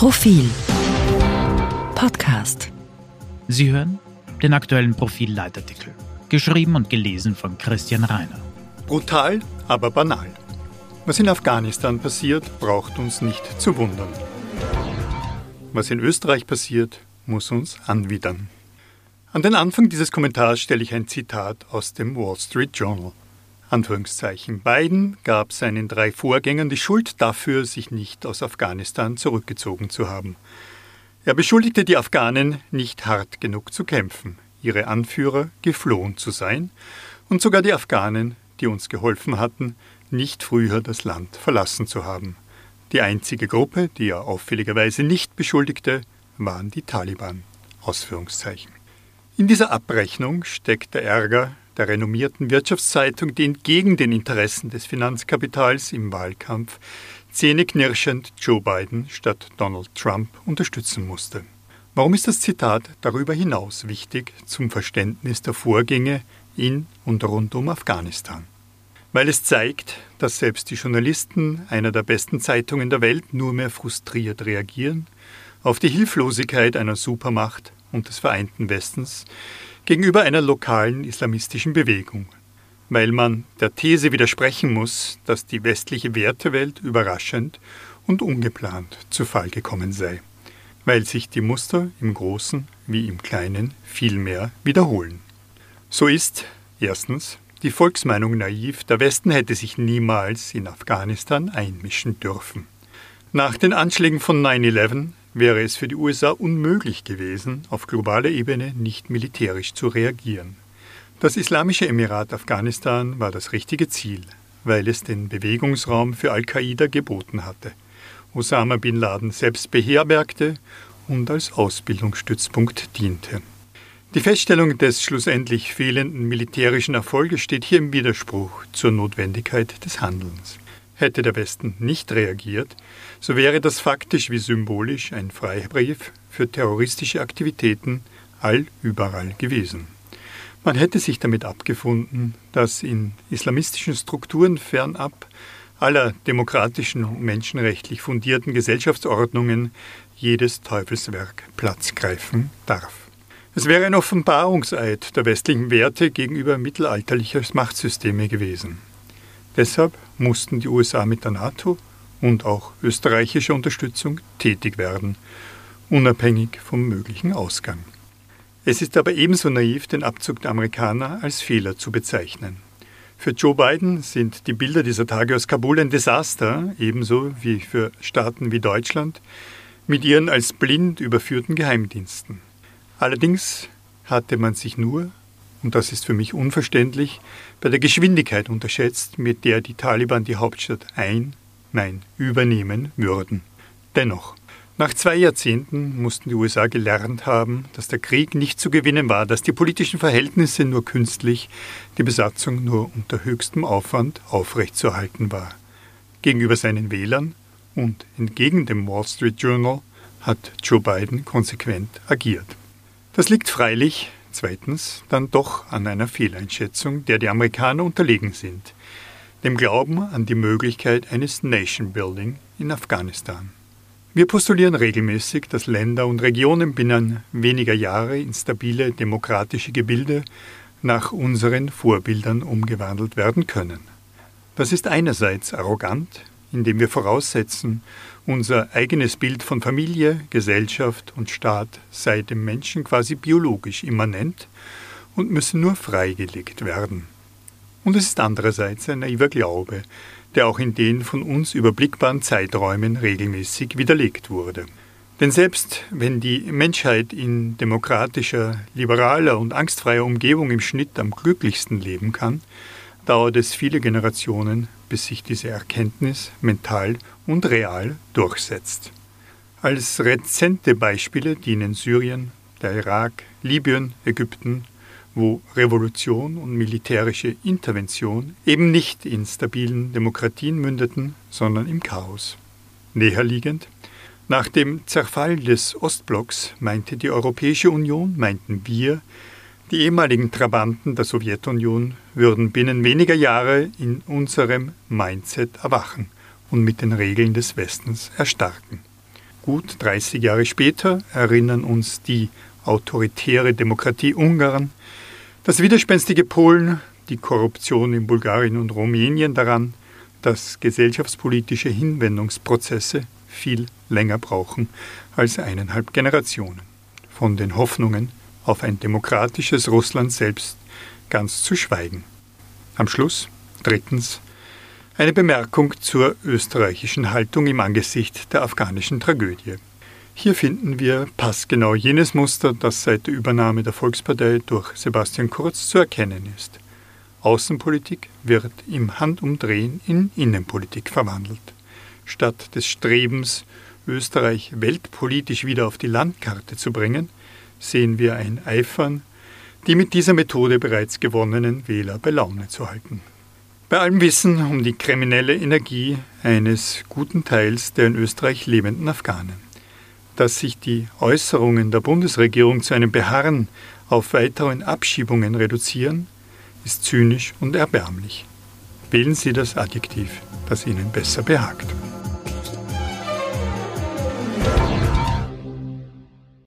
Profil Podcast. Sie hören den aktuellen Profil-Leitartikel, geschrieben und gelesen von Christian Reiner. Brutal, aber banal. Was in Afghanistan passiert, braucht uns nicht zu wundern. Was in Österreich passiert, muss uns anwidern. An den Anfang dieses Kommentars stelle ich ein Zitat aus dem Wall Street Journal. Anführungszeichen. Biden gab seinen drei Vorgängern die Schuld dafür, sich nicht aus Afghanistan zurückgezogen zu haben. Er beschuldigte die Afghanen, nicht hart genug zu kämpfen, ihre Anführer geflohen zu sein und sogar die Afghanen, die uns geholfen hatten, nicht früher das Land verlassen zu haben. Die einzige Gruppe, die er auffälligerweise nicht beschuldigte, waren die Taliban. In dieser Abrechnung steckt der Ärger der renommierten Wirtschaftszeitung, die entgegen den Interessen des Finanzkapitals im Wahlkampf zähneknirschend Joe Biden statt Donald Trump unterstützen musste. Warum ist das Zitat darüber hinaus wichtig zum Verständnis der Vorgänge in und rund um Afghanistan? Weil es zeigt, dass selbst die Journalisten einer der besten Zeitungen der Welt nur mehr frustriert reagieren auf die Hilflosigkeit einer Supermacht und des Vereinten Westens, gegenüber einer lokalen islamistischen Bewegung, weil man der These widersprechen muss, dass die westliche Wertewelt überraschend und ungeplant zu Fall gekommen sei, weil sich die Muster im Großen wie im Kleinen vielmehr wiederholen. So ist erstens die Volksmeinung naiv, der Westen hätte sich niemals in Afghanistan einmischen dürfen. Nach den Anschlägen von 9-11 wäre es für die USA unmöglich gewesen, auf globaler Ebene nicht militärisch zu reagieren. Das Islamische Emirat Afghanistan war das richtige Ziel, weil es den Bewegungsraum für Al-Qaida geboten hatte, Osama bin Laden selbst beherbergte und als Ausbildungsstützpunkt diente. Die Feststellung des schlussendlich fehlenden militärischen Erfolges steht hier im Widerspruch zur Notwendigkeit des Handelns. Hätte der Westen nicht reagiert, so wäre das faktisch wie symbolisch ein Freibrief für terroristische Aktivitäten allüberall gewesen. Man hätte sich damit abgefunden, dass in islamistischen Strukturen fernab aller demokratischen und menschenrechtlich fundierten Gesellschaftsordnungen jedes Teufelswerk Platz greifen darf. Es wäre ein Offenbarungseid der westlichen Werte gegenüber mittelalterlicher Machtsysteme gewesen. Deshalb mussten die USA mit der NATO und auch österreichischer Unterstützung tätig werden, unabhängig vom möglichen Ausgang. Es ist aber ebenso naiv, den Abzug der Amerikaner als Fehler zu bezeichnen. Für Joe Biden sind die Bilder dieser Tage aus Kabul ein Desaster, ebenso wie für Staaten wie Deutschland mit ihren als blind überführten Geheimdiensten. Allerdings hatte man sich nur und das ist für mich unverständlich, bei der Geschwindigkeit unterschätzt, mit der die Taliban die Hauptstadt ein, nein, übernehmen würden. Dennoch, nach zwei Jahrzehnten mussten die USA gelernt haben, dass der Krieg nicht zu gewinnen war, dass die politischen Verhältnisse nur künstlich, die Besatzung nur unter höchstem Aufwand aufrechtzuerhalten war. Gegenüber seinen Wählern und entgegen dem Wall Street Journal hat Joe Biden konsequent agiert. Das liegt freilich Zweitens dann doch an einer Fehleinschätzung, der die Amerikaner unterlegen sind, dem Glauben an die Möglichkeit eines Nation Building in Afghanistan. Wir postulieren regelmäßig, dass Länder und Regionen binnen weniger Jahre in stabile demokratische Gebilde nach unseren Vorbildern umgewandelt werden können. Das ist einerseits arrogant, indem wir voraussetzen, unser eigenes Bild von Familie, Gesellschaft und Staat sei dem Menschen quasi biologisch immanent und müsse nur freigelegt werden. Und es ist andererseits ein naiver Glaube, der auch in den von uns überblickbaren Zeiträumen regelmäßig widerlegt wurde. Denn selbst wenn die Menschheit in demokratischer, liberaler und angstfreier Umgebung im Schnitt am glücklichsten leben kann, dauert es viele Generationen, bis sich diese Erkenntnis mental und real durchsetzt. Als rezente Beispiele dienen Syrien, der Irak, Libyen, Ägypten, wo Revolution und militärische Intervention eben nicht in stabilen Demokratien mündeten, sondern im Chaos. Näherliegend, nach dem Zerfall des Ostblocks meinte die Europäische Union, meinten wir, die ehemaligen Trabanten der Sowjetunion würden binnen weniger Jahre in unserem Mindset erwachen und mit den Regeln des Westens erstarken. Gut 30 Jahre später erinnern uns die autoritäre Demokratie Ungarn, das widerspenstige Polen, die Korruption in Bulgarien und Rumänien daran, dass gesellschaftspolitische Hinwendungsprozesse viel länger brauchen als eineinhalb Generationen. Von den Hoffnungen auf ein demokratisches Russland selbst ganz zu schweigen. Am Schluss, drittens, eine Bemerkung zur österreichischen Haltung im Angesicht der afghanischen Tragödie. Hier finden wir passgenau jenes Muster, das seit der Übernahme der Volkspartei durch Sebastian Kurz zu erkennen ist. Außenpolitik wird im Handumdrehen in Innenpolitik verwandelt. Statt des Strebens, Österreich weltpolitisch wieder auf die Landkarte zu bringen, sehen wir ein Eifern, die mit dieser Methode bereits gewonnenen Wähler bei Laune zu halten. Bei allem Wissen um die kriminelle Energie eines guten Teils der in Österreich lebenden Afghanen, dass sich die Äußerungen der Bundesregierung zu einem Beharren auf weiteren Abschiebungen reduzieren, ist zynisch und erbärmlich. Wählen Sie das Adjektiv, das Ihnen besser behagt.